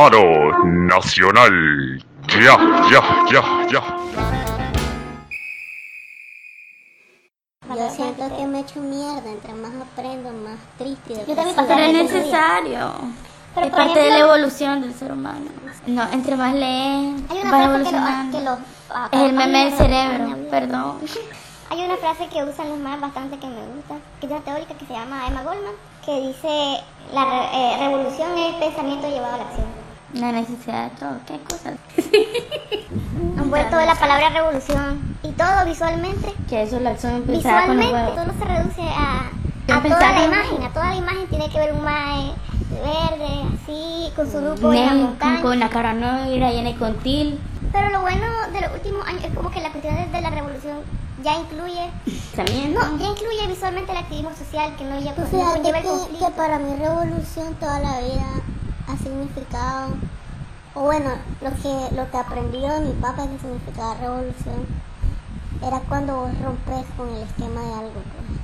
Paro nacional. Ya, ya, ya, ya. Yo siento que me he hecho mierda, entre más aprendo, más triste. Yo también Pero es necesario. Pero, es parte de la evolución del ser humano. No, entre más lees, Hay una vas frase que lo, evolucionando. que lo ah, es el meme del cerebro, perdón. Hay una frase que usan los más bastante que me gusta, que es una teórica que se llama Emma Goldman, que dice la re- eh, revolución es pensamiento llevado a la acción. La necesidad de todo, qué cosas. Han vuelto la palabra revolución y todo visualmente. Que eso es la acción empezada con Visualmente huevos. todo se reduce a, a toda la imagen, a toda la imagen tiene que ver un mae verde, así, con su grupo en la montaña. con, la cara negra llena de contil. Pero lo bueno de los últimos años es como que la cuestión de, la revolución ya incluye, También. no, ya incluye visualmente el activismo social que no ya no fíjate conlleva el que, conflicto. que para mí revolución toda la vida ha significado, o bueno, lo que, lo que aprendí de mi papá que significaba revolución era cuando vos rompes con el esquema de algo. pues.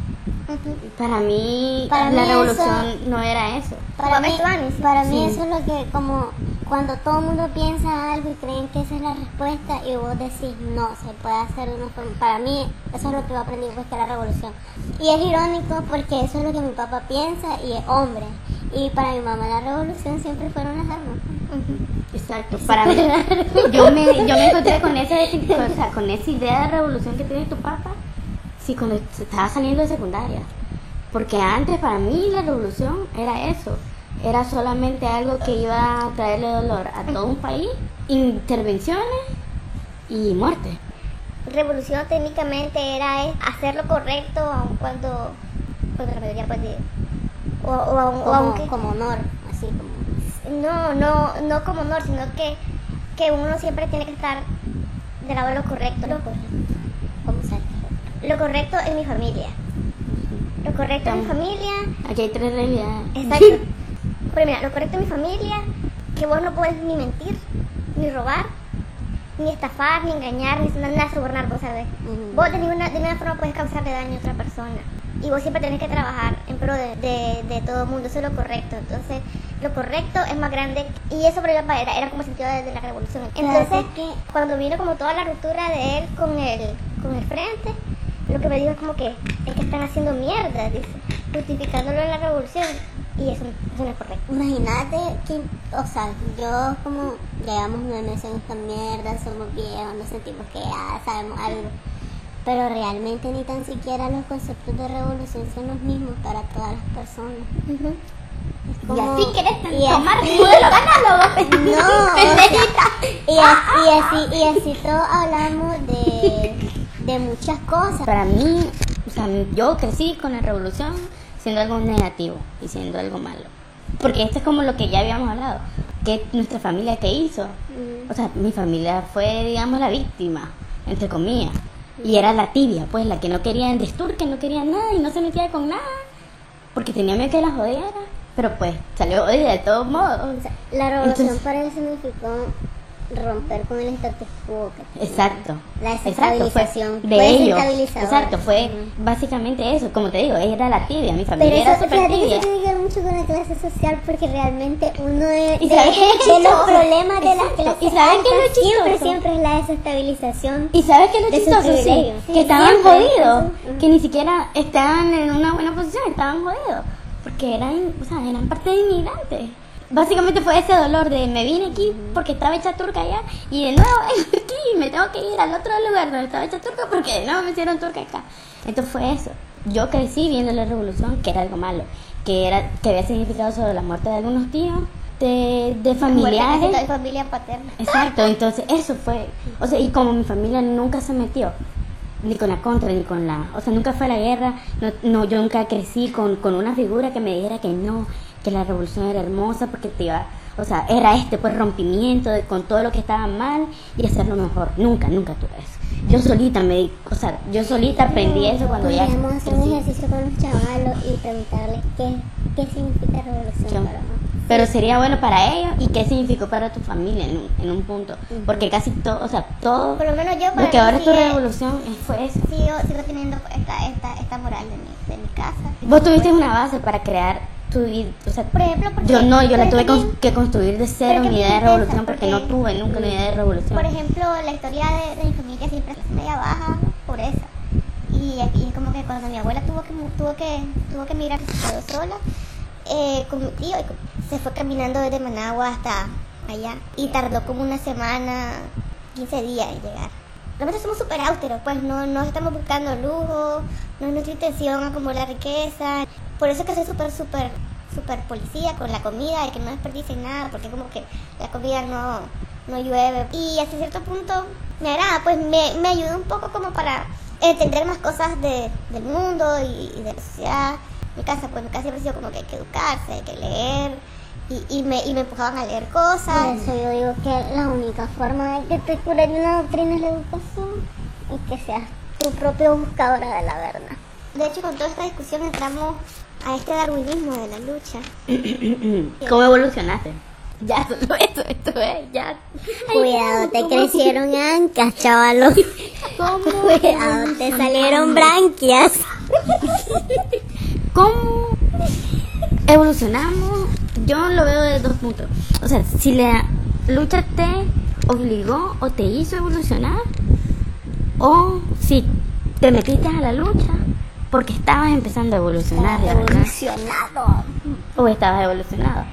Para mí, Para la mí revolución no era eso. Para mí, para mí Sí. eso es lo que como cuando todo el mundo piensa algo y creen que esa es la respuesta y vos decís no, se puede hacer de una forma. Para mí eso es lo que yo aprendí pues que la revolución. Y es irónico porque eso es lo que mi papá piensa y es hombre. Y para mi mamá la revolución siempre fueron las armas. Exacto. Para mí, yo me, yo me encontré con esa, o sea, con esa idea de revolución que tiene tu papá, sí, cuando estaba saliendo de secundaria. Porque antes para mí la revolución era eso. Era solamente algo que iba a traerle dolor a todo un país, intervenciones y muerte. Revolución técnicamente era hacer lo correcto aun cuando, cuando la mayoría pues o, o, Como, aunque como honor, así como. no, no, no como honor, sino que, que uno siempre tiene que estar del lado de lo correcto. Lo, como ser. lo correcto es mi familia. Lo correcto es mi familia. Aquí hay tres realidades. Exacto. Pero mira, lo correcto es mi familia, que vos no puedes ni mentir, ni robar, ni estafar, ni engañar, ni nada sobornar, vos sabés. Ujú. Vos de ninguna, de ninguna forma puedes causarle daño a otra persona. Y vos siempre tenés que trabajar en pro de, de, de todo el mundo, eso es lo correcto. Entonces, lo correcto es más grande. Y eso por ejemplo, era, era como el sentido de, de la revolución. Entonces, que- cuando vino como toda la ruptura de él con el, con el frente, lo que me dijo es como que es que están haciendo mierda, dice, justificándolo en la revolución. Y eso, eso no es correcto. Imagínate que, o sea, yo como llevamos nueve meses en esta mierda, somos viejos, nos sentimos que ya sabemos algo. Pero realmente ni tan siquiera los conceptos de revolución son los mismos para todas las personas. Y como- así querés tomar así- análogo. No, o sea, y, así, y, así, y así todos hablamos de, de muchas cosas. Para mí, o sea, yo crecí con la revolución siendo algo negativo y siendo algo malo. Porque esto es como lo que ya habíamos hablado. que nuestra familia que hizo? O sea, mi familia fue, digamos, la víctima, entre comillas. Y era la tibia, pues, la que no quería en que no quería nada y no se metía con nada. Porque tenía miedo que la jodiera. Pero pues, salió jodida de todos modos. O sea, la revolución Entonces- para él significó romper con el status quo. Exacto. La Exacto, fue desestabilización. de ellos. Exacto, fue Ujú. básicamente eso. Como te digo, ella era la tibia, mi familia Pero era eso, súper fíjate que tibia. eso tiene que ver mucho con la clase social porque realmente uno de, ¿Y de- sabes de los chistoso? problemas de las clases ¿Y sabes qué es lo altas siempre, chistoso? siempre es la desestabilización. ¿Y sabes qué es lo chistoso? Sí. Sí, que estaban siempre. jodidos, Ujú. que ni siquiera estaban en una buena posición, estaban jodidos, porque eran, o sea, eran parte de inmigrantes. Básicamente fue ese dolor de me vine aquí porque estaba hecha turca allá y de nuevo vengo aquí y me tengo que ir al otro lugar donde estaba hecha turca porque de nuevo me hicieron turca acá. Entonces fue eso. Yo crecí viendo la revolución, que era algo malo, que era que había significado sobre la muerte de algunos tíos, de, de familiares. de familia paterna. Exacto, entonces eso fue, o sea, y como mi familia nunca se metió, ni con la contra, ni con la, o sea, nunca fue a la guerra, no, no yo nunca crecí con, con una figura que me dijera que no, que la revolución era hermosa porque te iba, o sea, era este pues rompimiento de, con todo lo que estaba mal y hacerlo mejor, nunca, nunca tuve eso. Yo solita me di, o sea, yo solita aprendí eso cuando ya Podríamos hacer un ejercicio con los chavalos y preguntarles qué, qué significa revolución Yo- para. Pero sería bueno para ellos y qué significó para tu familia en un, en un punto. Porque casi todo, o sea, todo Por lo menos yo para que mí ahora es tu sigue- revolución fue eso. sigo, sigo teniendo esta, esta, esta moral de mi, de mi casa. Vos tuviste una base para crear construir, o sea, Por ejemplo, porque- yo no, yo la tuve también- que construir de cero mi idea de revolución porque no porque- tuve nunca una idea de revolución. Por ejemplo, la historia de, de mi familia siempre es media baja, pobreza. Y, y es como que cuando mi abuela tuvo que tuvo que tuvo que emigrar, se quedó sola eh, con mi tío y con- se fue caminando desde Managua hasta allá y tardó como una semana, 15 días en llegar. Nosotros somos súper austeros, pues no, no estamos buscando lujo, no es nuestra intención acumular riqueza. Por eso es que soy súper, súper, súper policía con la comida y que no desperdicien nada, porque como que la comida no, no llueve. Y hasta cierto punto me agrada, pues me, me ayuda un poco como para entender más cosas de, del mundo y, y de la sociedad. Mi casa, pues mi casa siempre ha sido como que hay que educarse, hay que leer. Y, y, me, y me empujaban a leer Por cosas. eso yo digo que la única forma de que te cure de una doctrina es la educación y que seas tu propia buscadora de la verdad. De hecho, con toda esta discusión entramos a este darwinismo de la lucha. ¿Cómo evolucionaste? Ya, solo eso, esto es, ya. Cuidado, te crecieron ancas, chavalo. Cuidado, te salieron branquias. ¿Cómo evolucionamos? Yo lo veo de dos puntos. O sea, si la lucha te obligó o te hizo evolucionar, o si te metiste a la lucha porque estabas empezando a evolucionar, verdad. Evolucionado. O estabas evolucionado.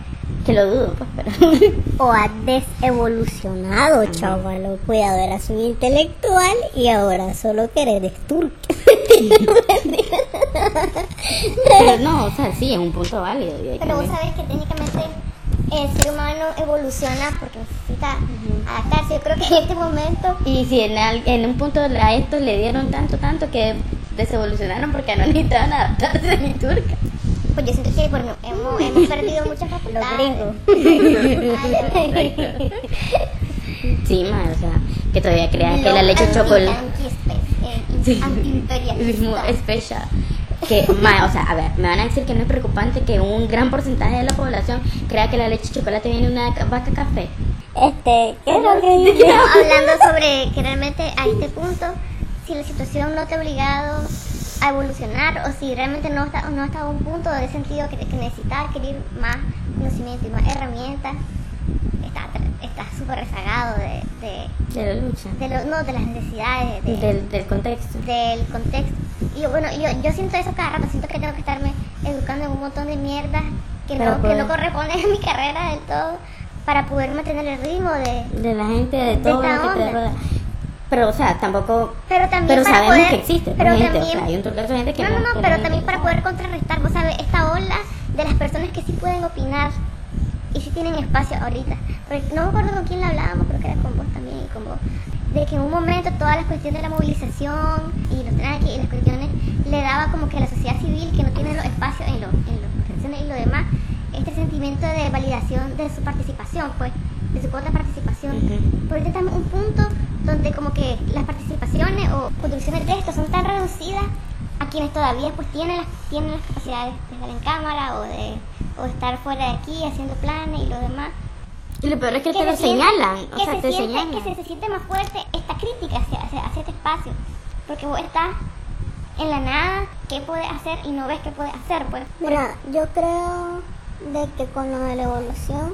Que lo dudo, pues, pero. O has desevolucionado, chavalo. Cuidado, eras un intelectual y ahora solo que eres turca. pero no, o sea, sí, es un punto válido. Pero vos sabés que técnicamente el ser humano evoluciona porque necesita adaptarse. Yo creo que en este momento Y si en, al- en un punto a estos le dieron tanto, tanto que desevolucionaron porque no necesitaban adaptarse ni turca. Pues yo siento que bueno, hemos, hemos perdido muchas facultades. Sí, ma, o sea, que todavía creas que Los la leche de chocolate anti- Sí. antiimperialistas. es fecha. Que, ma, o sea, a ver, me van a decir que no es preocupante que un gran porcentaje de la población crea que la leche de chocolate viene de una ca- vaca café. Este, ¿qué es lo que? Pero hablando sobre que realmente a este punto, si la situación no te ha obligado a evolucionar o si realmente no está, no está a un punto de sentido que, que necesitas adquirir más conocimiento y más herramientas, está está súper rezagado de, de, De la lucha. de lo- no, de las necesidades, de, Del, del contexto. del contexto. Y yo, bueno, yo, yo siento eso cada rato, siento que tengo que estarme educando en un montón de mierdas que, no, que no corresponden a mi carrera del todo para poder mantener el ritmo de... De la gente, de todo lo que te onda. rodea. Pero, o sea, tampoco. Pero también Pero para sabemos poder- que existe, pero gente, o también- sea, hay un total de gente que No, no, no, pero también para poder contrarrestar, vos sabes, esta ola de las personas que sí pueden opinar y sí tienen espacio ahorita. Porque no me acuerdo con quién la hablábamos, creo que era con vos también y con vos. De que en un momento todas las cuestiones de la movilización y los tranques y las cuestiones le daba como que a la sociedad civil que no tiene los espacios en, los en las organizaciones y lo demás, este sentimiento de validación de su participación, pues, de su cuota de participación. Ujú. Pero ahorita estamos en un punto donde como que las participaciones o contribuciones de esto son tan reducidas a quienes todavía pues tienen las, tienen las capacidades de estar en cámara o de, o de estar fuera de aquí haciendo planes y lo demás. Y lo peor es que, te se lo señalan. O que sea, se te siente, señalan. Que se, se siente más fuerte esta crítica hacia, hacia, hacia este espacio. Porque vos estás en la nada, ¿qué puedes hacer? Y no ves qué puedes hacer, pues. Mira, yo creo de que con lo de la evolución,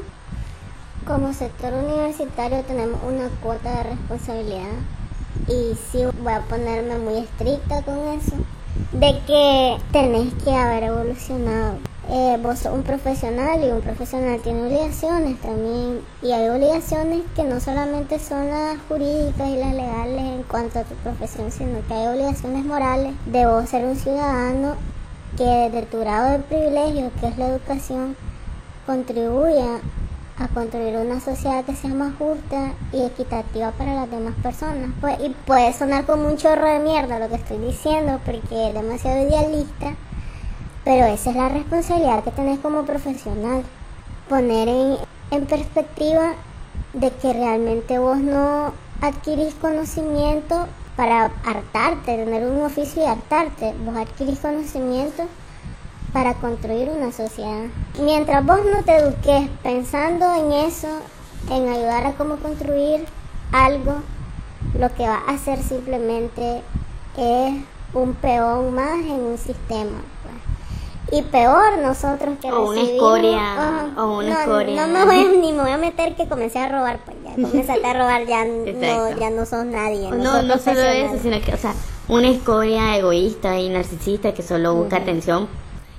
como sector universitario tenemos una cuota de responsabilidad y sí voy a ponerme muy estricta con eso, de que tenés que haber evolucionado. Eh, vos sos un profesional y un profesional tiene obligaciones también y hay obligaciones que no solamente son las jurídicas y las legales en cuanto a tu profesión, sino que hay obligaciones morales de vos ser un ciudadano que desde tu grado de privilegio, que es la educación, contribuya a construir una sociedad que sea más justa y equitativa para las demás personas. Pues, y puede sonar como un chorro de mierda lo que estoy diciendo porque es demasiado idealista, pero esa es la responsabilidad que tenés como profesional. Poner en, en perspectiva de que realmente vos no adquirís conocimiento para hartarte, tener un oficio y hartarte. Vos adquirís conocimiento para construir una sociedad. Mientras vos no te eduques pensando en eso, en ayudar a cómo construir algo, lo que va a hacer simplemente es un peón más en un sistema. pues. Y peor nosotros que O una escoria, o una no, escoria. No me voy ni me voy a meter que comencé a robar, pues ya comenzaste a robar, ya no, ya no sos nadie. No, sos no solo eso, sino que, o sea, una escoria egoísta y narcisista que solo busca atención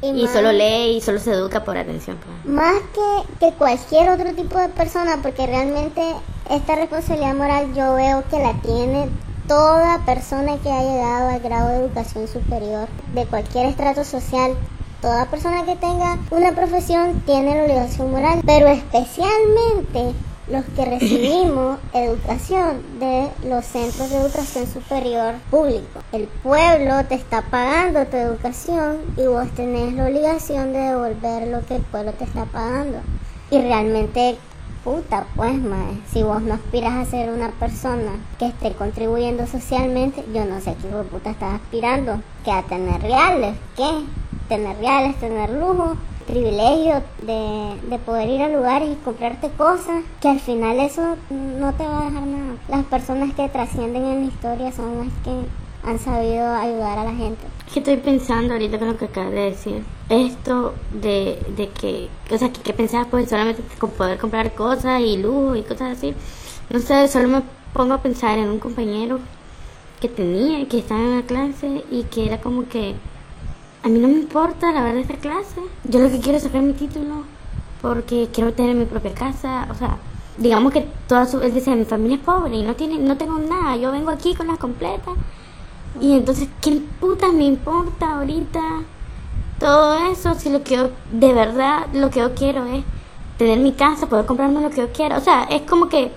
Y y, más- solo lee y solo se educa por atención. pues. Más que, que cualquier otro tipo de persona, porque realmente esta responsabilidad moral yo veo que la tiene toda persona que ha llegado al grado de educación superior, de cualquier estrato social. Toda persona que tenga una profesión tiene la obligación moral, pero especialmente los que recibimos educación de los centros de educación superior públicos. El pueblo te está pagando tu educación y vos tenés la obligación de devolver lo que el pueblo te está pagando. Y realmente, puta, pues, mae, si vos no aspiras a ser una persona que esté contribuyendo socialmente, yo no sé qué hijo de puta estás aspirando, que a tener reales, ¿qué? Tener reales, tener lujo, privilegio de, de poder ir a lugares y comprarte cosas, que al final eso no te va a dejar nada. Las personas que trascienden en la historia son las que han sabido ayudar a la gente. Estoy pensando ahorita con lo que acabas de decir. Esto de, de que, o sea, que, que pensabas pues solamente con poder comprar cosas y lujo y cosas así. No sé, solo me pongo a pensar en un compañero que tenía, que estaba en la clase y que era como que a mí no me importa la verdad esta clase. Yo lo que quiero es sacar mi título porque quiero tener mi propia casa. O sea, digamos que toda su, él decía, mi familia es pobre y no tiene, no tengo nada. Yo vengo aquí con las completas. Y entonces, ¿qué puta me importa ahorita todo eso? Si lo que yo, de verdad, lo que yo quiero es tener mi casa, poder comprarme lo que yo quiera. O sea, es como que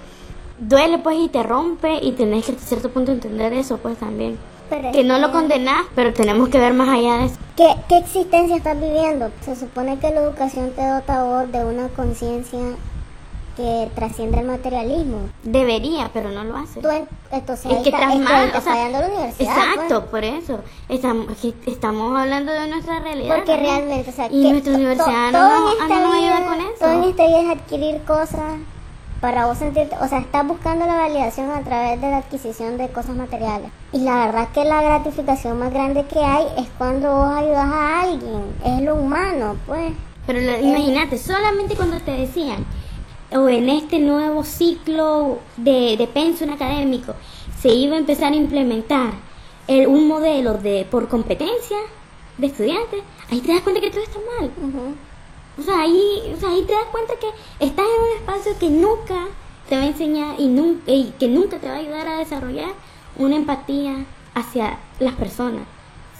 duele pues y te rompe y tenés que a cierto punto entender eso pues también. Pero Que no lo condenás, pero tenemos que ver más allá de eso. ¿Qué, ¿Qué existencia estás viviendo? Se supone que la educación te dota vos de una conciencia que trasciende el materialismo. Debería, pero no lo hace. Tú, en- entonces, Es que está, estás mal, está o sea, la universidad. Exacto, pues. por eso. Estamos, estamos hablando de nuestra realidad. Porque también. realmente, o sea, y que nuestra universidad no, no nos ayuda con eso. Todo en esta vida es adquirir cosas para vos sentirte, o sea, estás buscando la validación a través de la adquisición de cosas materiales. Y la verdad que la gratificación más grande que hay es cuando vos ayudas a alguien, es lo humano, pues. Pero lo- imagínate, solamente cuando te decían, o en este nuevo ciclo de, de pensum académico, se iba a empezar a implementar el- un modelo de por competencia de estudiantes, ahí te das cuenta que todo está mal. Ujú. O sea, ahí, o sea, ahí te das cuenta que estás en un espacio que nunca te va a enseñar y, nun- y que nunca te va a ayudar a desarrollar una empatía hacia las personas.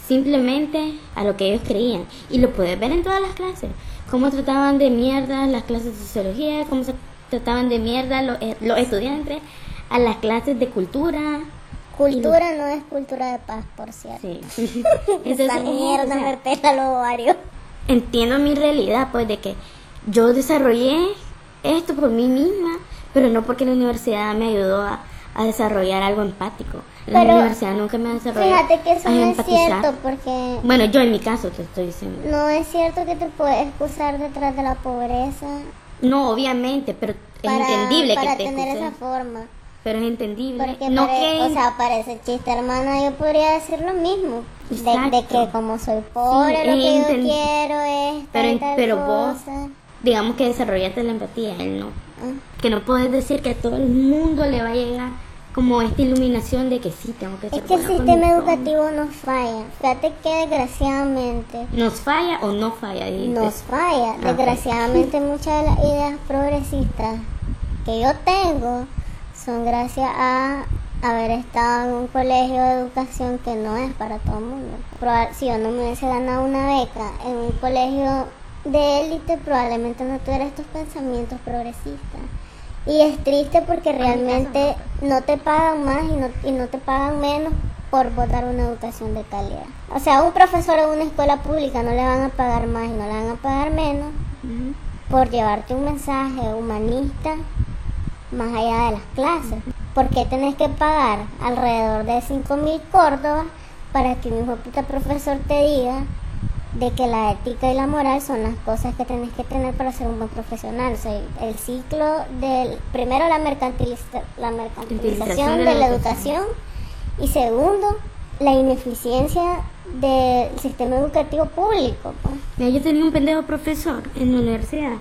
Simplemente a lo que ellos creían. Y lo puedes ver en todas las clases. Cómo trataban de mierda las clases de sociología, cómo se trataban de mierda los, eh, los estudiantes a las clases de cultura. Cultura no es cultura de paz, por cierto. Sí. Esa mierda me pela los ovarios. Entiendo mi realidad, pues de que yo desarrollé esto por mí misma, pero no porque la universidad me ayudó a, a desarrollar algo empático. La Pero, universidad nunca me ha desarrollado Fíjate que eso no es cierto porque Bueno, yo en mi caso te estoy diciendo. no es cierto que te puedes excusar detrás de la pobreza No, obviamente, pero es para, entendible para que te tener excuses. esa forma. Pero es entendible. Porque no pare- que... o sea, parece chiste, hermana, yo podría decir lo mismo. De, de que como soy pobre, Sí, lo que yo quiero es pero, tal, tal pero vos, cosa. digamos que desarrollaste la empatía, él no. Ah. Que no puedes decir que a todo el mundo le va a llegar como esta iluminación de que sí, tengo que ser Es que el sistema educativo nos falla. Fíjate que desgraciadamente ¿Nos falla o no falla? dijiste? nos falla. Ok. Desgraciadamente muchas de las ideas progresistas que yo tengo son gracias a haber estado en un colegio de educación que no es para todo el mundo. Si yo no me hubiese ganado una beca en un colegio de élite, probablemente no tuviera estos pensamientos progresistas. Y es triste porque realmente no te pagan más y no, y no te pagan menos por votar una educación de calidad. O sea, a un profesor en una escuela pública no le van a pagar más y no le van a pagar menos por llevarte un mensaje humanista más allá de las clases. ¿Por qué tenés que pagar alrededor de 5 mil córdobas para que un hijo puta profesor te diga de que la ética y la moral son las cosas que tenés que tener para ser un buen profesional? O sea, el ciclo del, primero la, mercantiliza- la mercantilización de la educación y segundo, la ineficiencia del sistema educativo público. pues. Yo tenía un pendejo profesor en la universidad.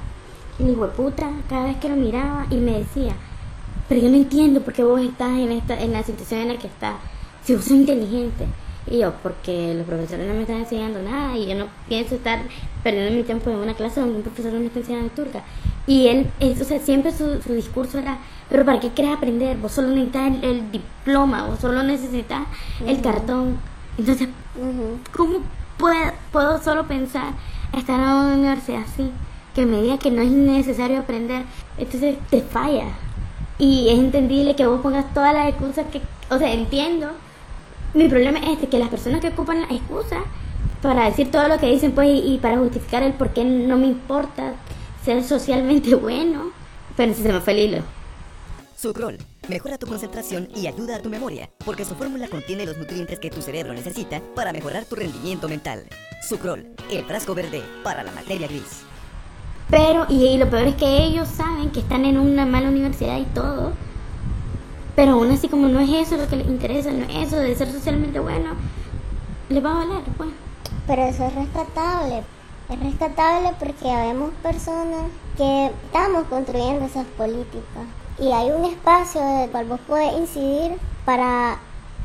Y hijo de puta, cada vez que lo miraba y me decía, pero yo no entiendo por qué vos estás en esta en la situación en la que estás. Si vos sos inteligente. Y yo, porque los profesores no me están enseñando nada y yo no pienso estar perdiendo mi tiempo en una clase donde un profesor no me está enseñando turca. Y él, es- o sea, siempre su, su discurso era, pero ¿para qué querés aprender? Vos solo necesitas el, el diploma, vos solo necesitas el cartón. Entonces, Ujú. ¿Cómo puedo, puedo solo pensar estar en una universidad así? Que me diga que no es necesario aprender. Entonces te falla. Y es entendible que vos pongas todas las excusas que... O sea, entiendo. Mi problema es este, que las personas que ocupan las excusas para decir todo lo que dicen pues y, y para justificar el por qué no me importa ser socialmente bueno. Pero si se me fue el hilo. Sucrol mejora tu concentración y ayuda a tu memoria, porque su fórmula contiene los nutrientes que tu cerebro necesita para mejorar tu rendimiento mental. Sucrol, el frasco verde para la materia gris. Pero, y, lo peor es que ellos saben que están en una mala universidad y todo. Pero aún así, como no es eso lo que les interesa, no es eso de ser socialmente bueno, les va a valer, pues. Pero eso es rescatable. Es rescatable porque habemos personas que estamos construyendo esas políticas. Y hay un espacio del cual vos podés incidir para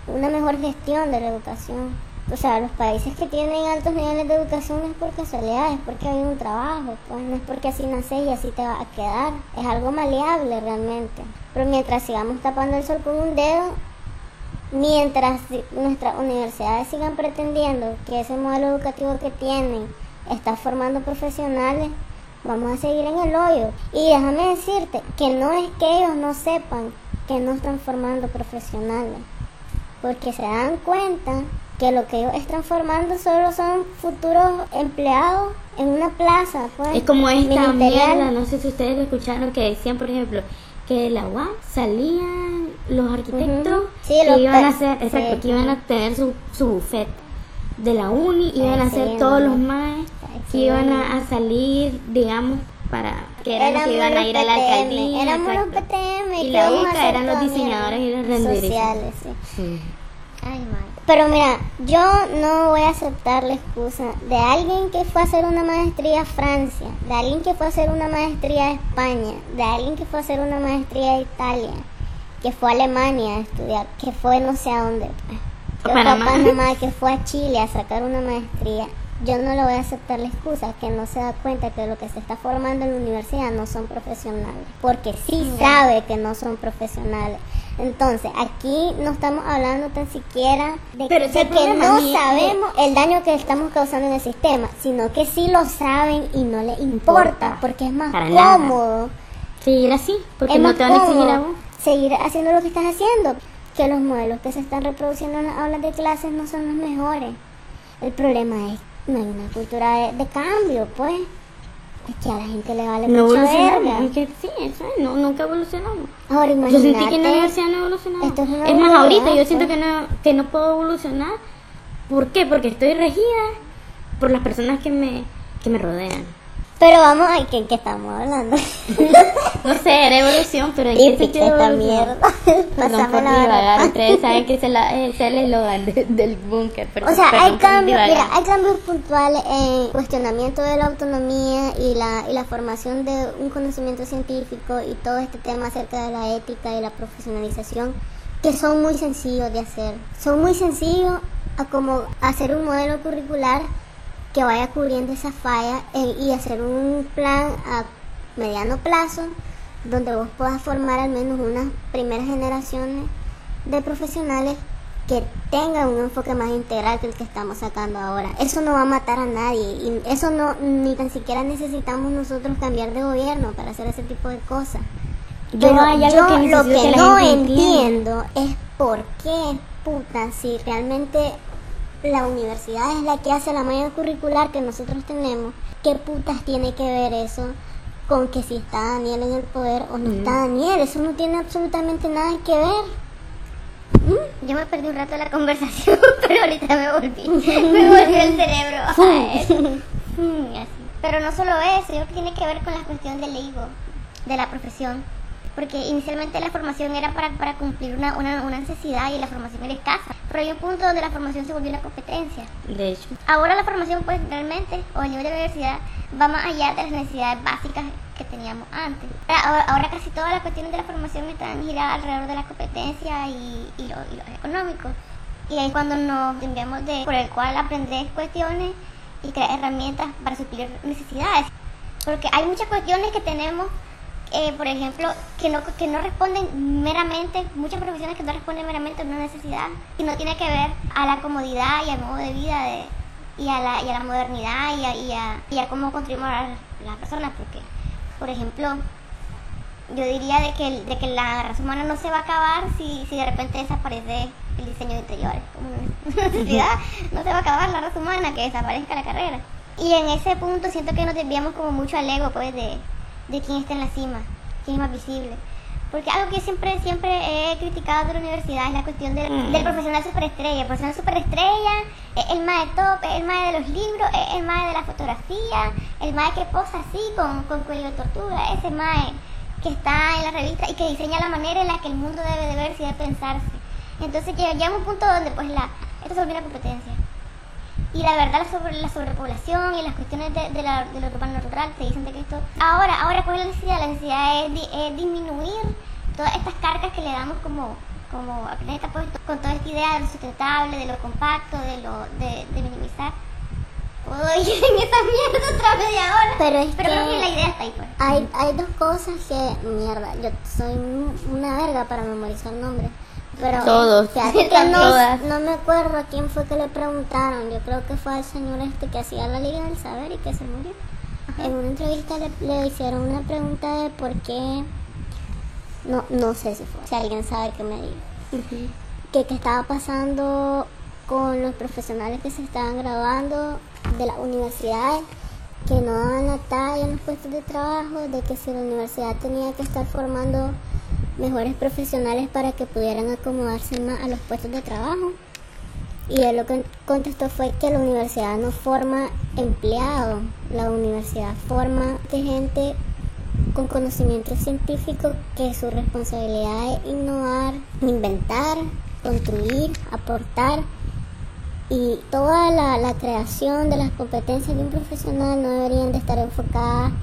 una mejor gestión de la educación. O sea, los países que tienen altos niveles de educación no es por casualidad, es porque hay un trabajo, pues no es porque así naces y así te va a quedar. Es algo maleable realmente. Pero mientras sigamos tapando el sol con un dedo, Mientras nuestras universidades sigan pretendiendo que ese modelo educativo que tienen está formando profesionales, vamos a seguir en el hoyo. Y déjame decirte que no es que ellos no sepan que no están formando profesionales, porque se dan cuenta que lo que ellos están formando solo son futuros empleados en una plaza. Pues, Es como esta mierda, no sé si ustedes lo escucharon, que decían, por ejemplo, que de la UAM salían los arquitectos. Sí, que los iban a hacer, exacto, sí. que iban a tener su, su buffet. De la uni iban a sí, todos los más que iban a, a salir, digamos, para que eran los que iban a ir a la alcaldía. Éramos los. PTM. Y la UCA eran los diseñadores y los renderistas. Sociales, sí. Pero mira, yo no voy a aceptar la excusa de alguien que fue a hacer una maestría a Francia, de alguien que fue a hacer una maestría a España, de alguien que fue a hacer una maestría a Italia, que fue a Alemania a estudiar, que fue no sé a dónde, a Panamá. Panamá, que fue a Chile a sacar una maestría. Yo no le voy a aceptar la excusa que no se da cuenta que lo que se está formando en la universidad no son profesionales, porque sí sabe que no son profesionales. Entonces, aquí no estamos hablando tan siquiera de, Pero de ese que no sabemos el daño que estamos causando en el sistema, sino que sí lo saben y no les importa, Importa. porque es más cómodo, Seguir así, porque es no te van a exigir a vos. seguir haciendo lo que estás haciendo, que los modelos que se están reproduciendo en las aulas de clases no son los mejores. El problema es no hay una cultura de, de cambio, pues. Es que a la gente le vale No mucha verga. es que sí, eso es, no, nunca evolucionamos. Ahora Yo sentí que en la imagínate, universidad no evolucionaba. esto es una más, ahorita yo siento que no, que no puedo evolucionar. ¿Por qué? Porque estoy regida por las personas que me, que me rodean. Pero vamos a ¿qué, qué estamos hablando. No sé, era evolución, pero ¿en qué sentido esta mierda. Perdón por divagar, ustedes saben que es el, es el eslogan de- del búnker. O sea, hay cambios, mira, hay cambios puntuales en cuestionamiento de la autonomía y la, y la formación de un conocimiento científico y todo este tema acerca de la ética y la profesionalización que son muy sencillos de hacer. Son muy sencillos a como hacer un modelo curricular que vaya cubriendo esa falla eh, y hacer un plan a mediano plazo donde vos puedas formar al menos unas primeras generaciones de profesionales que tengan un enfoque más integral que el que estamos sacando ahora. Eso no va a matar a nadie y eso no ni tan siquiera necesitamos nosotros cambiar de gobierno para hacer ese tipo de cosas. Yo Pero hay algo yo que lo que que no entiendo es por qué, puta, si realmente la universidad es la que hace la malla curricular que nosotros tenemos, ¿qué putas tiene que ver eso con que si está Daniel en el poder o no está Daniel? Eso no tiene absolutamente nada que ver. Yo me perdí un rato de la conversación, pero ahorita me volví. Me volvió el cerebro. Mm, así. Pero no solo eso, yo creo que tiene que ver con la cuestión del ego, de la profesión. Porque inicialmente la formación era para, para cumplir una, una, una necesidad y la formación era escasa, pero hay un punto donde la formación se volvió una competencia. De hecho. Ahora la formación pues realmente, o el nivel de la universidad, va más allá de las necesidades básicas que teníamos antes. Ahora, ahora casi todas las cuestiones de la formación están giradas alrededor de la competencia y, y, lo, los económicos. Y ahí cuando nos cambiamos de por el cual aprender cuestiones y crear herramientas para suplir necesidades. Porque hay muchas cuestiones que tenemos, eh, por ejemplo, que no, que no responden meramente, muchas profesiones que no responden meramente a una necesidad, y no tiene que ver a la comodidad y al modo de vida de, y, a la, y a la modernidad y a, y a, y a cómo contribuimos a las personas. Porque, por ejemplo, yo diría de que, de que la raza humana no se va a acabar si, si de repente desaparece el diseño de interiores como una necesidad. No se va a acabar la raza humana que desaparezca la carrera. Y en ese punto siento que nos desviamos como mucho al ego pues de, de quién está en la cima, quién es más visible. Porque algo que siempre siempre he criticado de la universidad es la cuestión del, del profesional superestrella. El profesional superestrella es el más de top, es el más de los libros, es el más de la fotografía, el más que posa así con, con cuello de tortuga, ese más que está en la revista y que diseña la manera en la que el mundo debe de verse y de pensarse. Entonces llega un punto donde pues la, esto se volvió una competencia. Y la verdad, la, sobre, la sobrepoblación y las cuestiones de, de, la, de lo urbano rural te dicen de que esto... Ahora, ahora ¿cuál es la necesidad? La necesidad es, di, es disminuir todas estas cargas que le damos como, como al planeta pues, con toda esta idea de lo sustentable, de lo compacto, de, lo, de, de minimizar. Puedo ir en esa mierda otra media hora. Pero es Pero que creo que la idea está ahí pues. hay, hay dos cosas que, mierda, yo soy una verga para memorizar nombres. Pero Todos. que no, no me acuerdo a quién fue que le preguntaron. Yo creo que fue al señor este que hacía la Liga del Saber y que se murió. En una entrevista le, le hicieron una pregunta de por qué. No, no sé si fue. Si alguien sabe que me diga. que qué estaba pasando con los profesionales que se estaban graduando de las universidades que no daban la talla en los puestos de trabajo, de que si la universidad tenía que estar formando mejores profesionales para que pudieran acomodarse más a los puestos de trabajo. Y él lo que contestó fue que la universidad no forma empleados, la universidad forma de gente con conocimiento científico que su responsabilidad es innovar, inventar, construir, aportar y toda la, la creación de las competencias de un profesional no deberían de estar enfocadas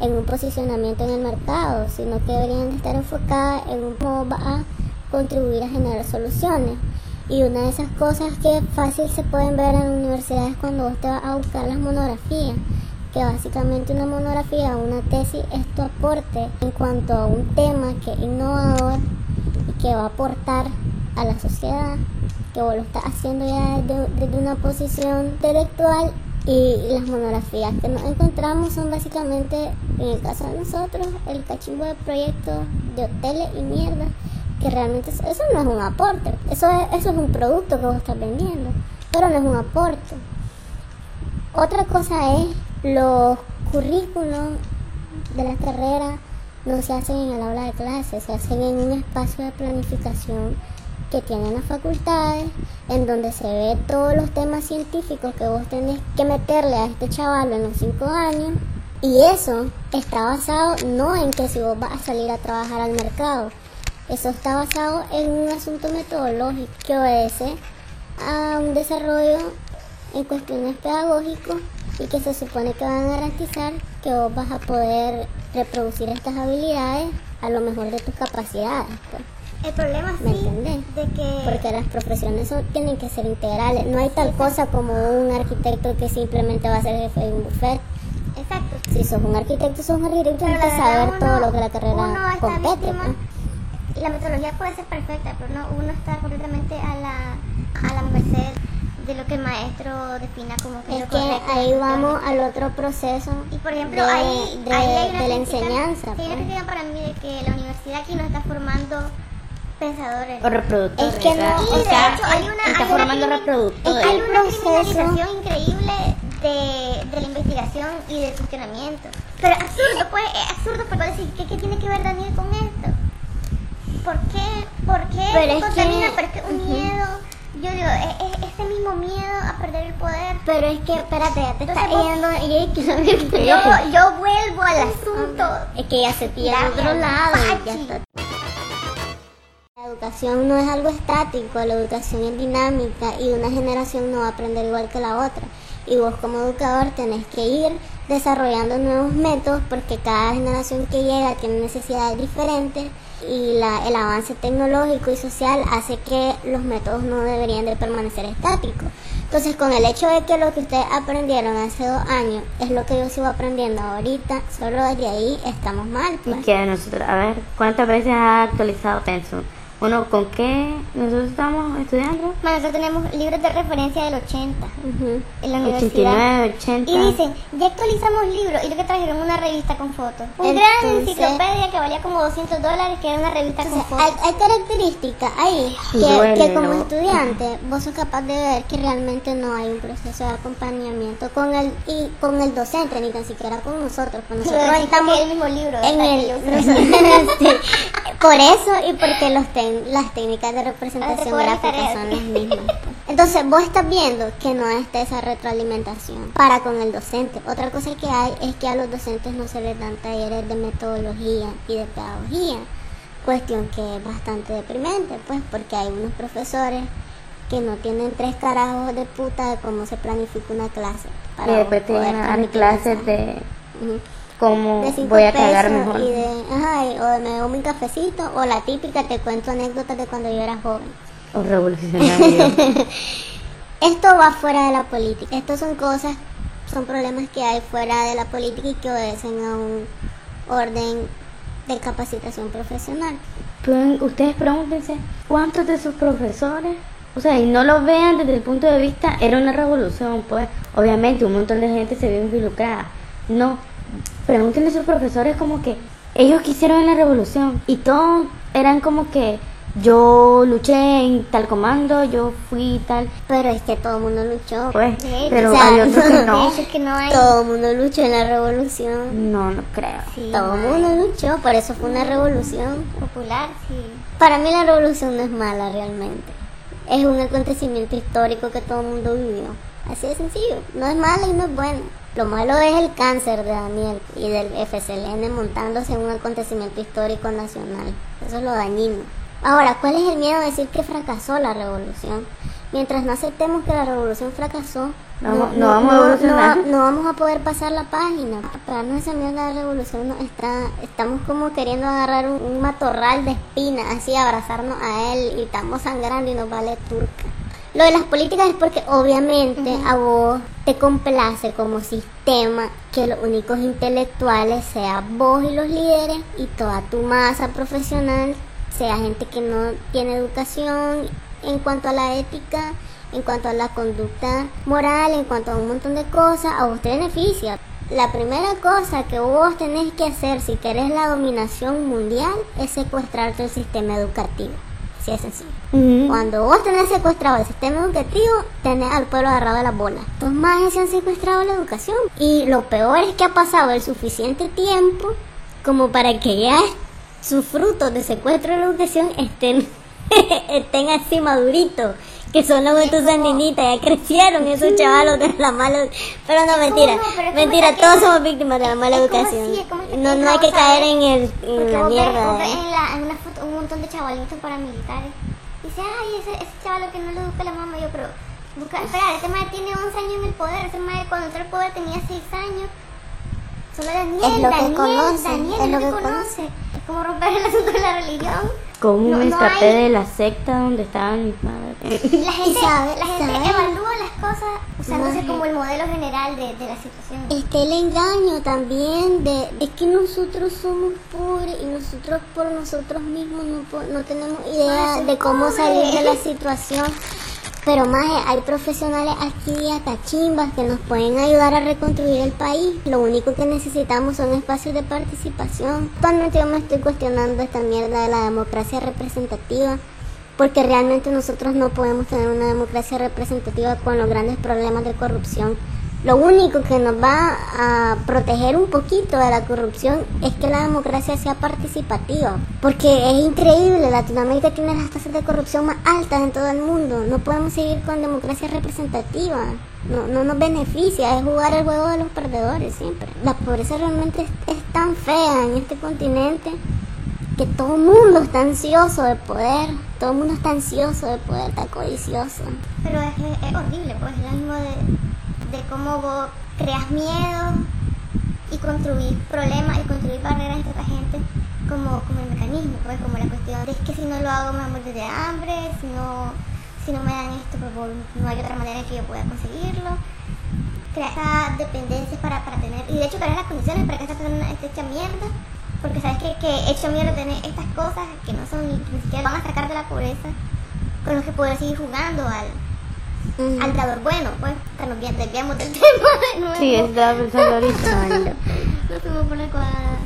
en un posicionamiento en el mercado, sino que deberían de estar enfocadas en cómo va a contribuir a generar soluciones. Y una de esas cosas que fácil se pueden ver en universidades cuando vos te vas a buscar las monografías, que básicamente una monografía o una tesis es tu aporte en cuanto a un tema que es innovador y que va a aportar a la sociedad, que vos lo estás haciendo ya desde una posición intelectual y las monografías que nos encontramos son básicamente, en el caso de nosotros, el cachimbo de proyectos de hoteles y mierda, que realmente eso, no es un aporte, eso es, eso es un producto que vos estás vendiendo, pero no es un aporte. Otra cosa es los currículos de la carrera no se hacen en el aula de clase, se hacen en un espacio de planificación que tienen las facultades, en donde se ve todos los temas científicos que vos tenés que meterle a este chaval en los 5 años. Y eso está basado no en que si vos vas a salir a trabajar al mercado, eso está basado en un asunto metodológico que obedece a un desarrollo en cuestiones pedagógicas y que se supone que van a garantizar que vos vas a poder reproducir estas habilidades a lo mejor de tus capacidades. Pues. El problema ¿Me sí entendés? de que Porque las profesiones son- tienen que ser integrales. No hay tal cosa como un arquitecto que simplemente va a ser jefe de un buffet. exacto. Si sos un arquitecto, sos un arquitecto, tienes que saber uno- todo lo que la carrera compete. víctima- pues. La metodología puede ser perfecta, pero no, uno está completamente a la, a la merced de lo que el maestro defina como que Es lo que ahí vamos al otro proceso Y por ejemplo, de, ahí, de- ahí hay una de la enseñanza. sí, Hay una pues. para mí de que la universidad aquí no está formando O reproductores. Es que no, o sea, hecho hay una, está hay una formando crimin- reproductores. Hay una proceso. increíble de, de la investigación y del funcionamiento. Pero absurdo, pues, es absurdo porque decir, ¿qué, ¿qué tiene que ver Daniel con esto? ¿Por qué? ¿Por qué Pero es contamina? que- Pero es que un miedo, yo digo, es, es ese mismo miedo a perder el poder. Pero es que, espérate, ya te está yendo. y Yo, yo vuelvo al asunto. Es que ya se Dale, al otro lado. y ya está La educación no es algo estático, la educación es dinámica y una generación no va a aprender igual que la otra. Y vos como educador tenés que ir desarrollando nuevos métodos porque cada generación que llega tiene necesidades diferentes y la, el avance tecnológico y social hace que los métodos no deberían de permanecer estáticos. Entonces, con el hecho de que lo que ustedes aprendieron hace dos años es lo que yo sigo aprendiendo ahorita, solo desde ahí estamos mal. Y Pues. que nosotros, a ver, ¿cuántas veces ha actualizado Pensum? Uno, ¿con qué nosotros estamos estudiando? Bueno, nosotros tenemos libros de referencia del 80 Ujú. en la universidad. 89, 80. Y dicen, ya actualizamos libros y lo que trajeron una revista con fotos. Un gran enciclopedia que valía como 200 dólares, que era una revista con fotos. hay, hay características ahí que, Duele, que como ¿no? estudiante vos sos capaz de ver que realmente no hay un proceso de acompañamiento con el y con el docente ni tan siquiera con nosotros pues nosotros estamos el mismo libro. en el Que por eso y porque los las técnicas de representación gráfica son las mismas entonces vos estás viendo que no está esa retroalimentación para con el docente otra cosa que hay es que a los docentes no se les dan talleres de metodología y de pedagogía cuestión que es bastante deprimente, pues, porque hay unos profesores que no tienen tres carajos de puta de cómo se planifica una clase. y después transmitir clases de Ujú. Cómo De cinco voy a cagar mejor. Y de, ajá, y- o me bebo mi cafecito, o la típica, te cuento anécdotas de cuando yo era joven. O revolucionario. Esto va fuera de la política. Estos son cosas, son problemas que hay fuera de la política y que obedecen a un orden de capacitación profesional. Ustedes pregúntense, ¿cuántos de sus profesores? O sea, y no lo vean desde el punto de vista, era una revolución, pues, obviamente un montón de gente se vio involucrada. No, pregúntenle a sus profesores como que ellos quisieron la revolución y todos eran como que yo luché en tal comando, yo fui tal, Pero es que todo el mundo luchó. pues, pero o sea, hay otros que no. hecho, es que no hay... Todo el mundo luchó en la revolución. No, no creo. Sí, Todo el mundo luchó, por eso fue una revolución. Popular, sí. Para mí la revolución no es mala realmente. Es un acontecimiento histórico que todo el mundo vivió. Así de sencillo. No es mala y no es buena. Lo malo es el cáncer de Daniel y del FCLN montándose en un acontecimiento histórico nacional. Eso es lo dañino. Ahora, ¿cuál es el miedo de decir que fracasó la revolución? Mientras no aceptemos que la revolución fracasó, No- no vamos a evolucionar. no- no vamos a poder pasar la página. Pegarnos esa mierda de revolución nos está, estamos como queriendo agarrar un, un matorral de espinas, así abrazarnos a él y estamos sangrando y nos vale turca. Lo de las políticas es porque obviamente a vos te complace como sistema que los únicos intelectuales sean vos y los líderes y toda tu masa profesional sea gente que no tiene educación en cuanto a la ética, en cuanto a la conducta moral, en cuanto a un montón de cosas, a vos te beneficia. La primera cosa que vos tenés que hacer si querés la dominación mundial es secuestrarte el sistema educativo. Así es sencillo. Ujú. Cuando vos tenés secuestrado el sistema educativo, tenés al pueblo agarrado de las bolas. Los más se han secuestrado la educación. Y lo peor es que ha pasado el suficiente tiempo como para que ya sus frutos de secuestro de la educación estén, estén así maduritos. Que son los estos sandinitas, ya crecieron esos chavalos de la mala Pero no, mentira. no? Mentira, todos somos víctimas de la mala como educación. como que no, no hay que caer en, el, en la ves, mierda. vos ves en, la, en una foto un montón de chavalitos paramilitares. Dice, ay, ese, ese chaval que no le educa la mamá. Yo, pero, busca, espera, este madre tiene 11 años en el poder. Ese madre cuando entró al poder tenía 6 años. Solo Daniel, Es lo que Daniel, conoce, Daniel, es lo que que conoce. Es como romper el asunto de la religión. ¿Cómo No- me no escapé hay- de la secta donde estaban mis padres? La gente, sabe- la gente sabe. evalúa las cosas usándose Maje. como el modelo general de, de la situación. Está el engaño también de, de que nosotros somos pobres y nosotros por nosotros mismos no, no tenemos idea de cómo salir de la situación. Pero más hay profesionales aquí hasta chimbas que nos pueden ayudar a reconstruir el país. Lo único que necesitamos son espacios de participación. Actualmente yo me estoy cuestionando esta mierda de la democracia representativa. Porque realmente nosotros no podemos tener una democracia representativa con los grandes problemas de corrupción. Lo único que nos va a proteger un poquito de la corrupción es que la democracia sea participativa. Porque es increíble, Latinoamérica tiene las tasas de corrupción más altas en todo el mundo. No podemos seguir con democracia representativa. No, no nos beneficia, es jugar el juego de los perdedores siempre. La pobreza realmente es, es tan fea en este continente que todo el mundo está ansioso de poder, todo el mundo está ansioso de poder, está codicioso. Pero es, horrible, pues, es lo mismo de, de cómo vos creas miedo y construir problemas y construir barreras entre otra gente como, como el mecanismo, pues, como la cuestión de que si no lo hago me morir de hambre, si no, si no me dan esto, pues no hay otra manera que yo pueda conseguirlo. Crear dependencias para, para tener, y de hecho crear las condiciones para que esta persona esté hecha mierda, porque sabes que, que hecho mierda tener estas cosas que no son ni, ni siquiera van a sacar de la pobreza, con los que poder seguir jugando al, al dador bueno, pues, que nos desviamos del tema de nuevo. Sí, estaba pensando ahorita. Nos fuimos por la cuadrada.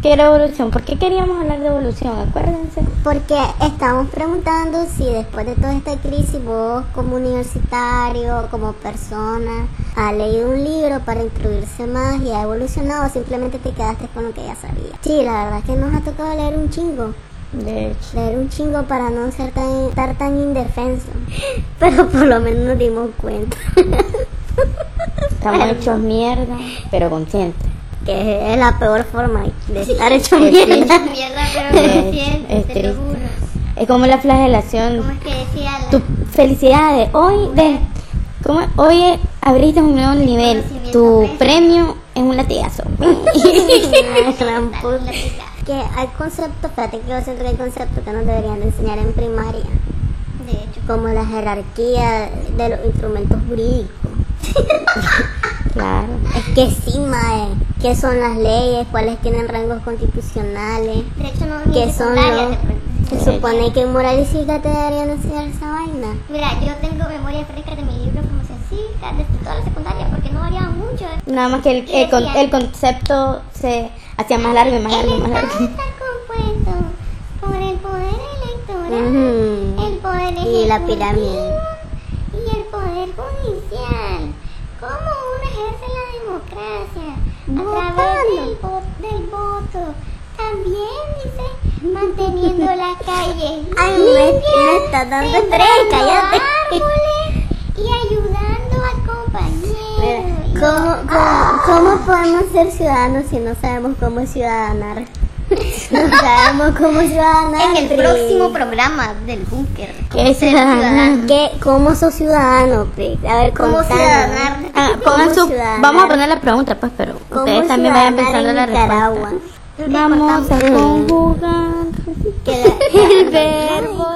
¿Qué era evolución? ¿Por qué queríamos hablar de evolución? Acuérdense. Porque estamos preguntando si después de toda esta crisis vos como universitario, como persona, has leído un libro para instruirse más y ha evolucionado o simplemente te quedaste con lo que ya sabías. Sí, la verdad es que nos ha tocado leer un chingo. De hecho. Leer un chingo para no ser tan, estar tan indefenso. Pero por lo menos nos dimos cuenta. Estamos hechos mierda, pero conscientes. que es la peor forma de estar hecho Sí, sí. mierda. Mierda, pero Es- consciente, es te lo triste. juro. Es como la flagelación. ¿Cómo es que decía la... Tu felicidades. Hoy, de, ¿cómo? Hoy abriste un nuevo nivel. Tu premio es un latigazo. Que hay conceptos, fíjate que yo siento que hay conceptos que nos deberían de enseñar en primaria, De hecho. como la jerarquía de los instrumentos jurídicos. claro. Es que sí, mae, qué son las leyes, cuáles tienen rangos constitucionales, De hecho, no, qué son los... Se supone que en moral y cívica te deberían enseñar esa vaina. Mira, yo tengo memoria fresca de mi libro como sencilla desde toda la secundaria porque no variaba mucho. Nada más que el, el, con- el concepto se hacía más largo y más largo y más El largo. Está compuesto por el poder electoral, el poder Y la ejecutivo pirámide. y el poder judicial. ¿Cómo uno ejerce la democracia? A través del voto. También dice, manteniendo las calles Ay, me, me está dando estrés, cállate. árboles y ayudando a compañeros. ¿Cómo, cómo, cómo podemos ser ciudadanos si no sabemos cómo ciudadanar? No sabemos cómo ciudadanar. En el próximo programa del búnker. ¿Qué ciudadano? ¿Qué? ¿Cómo sos ciudadano, Pri? A ver, ¿Cómo ciudadanar? Ah, ¿Cómo pongan su, ciudadanar? vamos a poner la pregunta, pues, pero ¿Cómo ustedes también vayan pensando en la Nicaragua? respuesta. Vamos a conjugar el verbo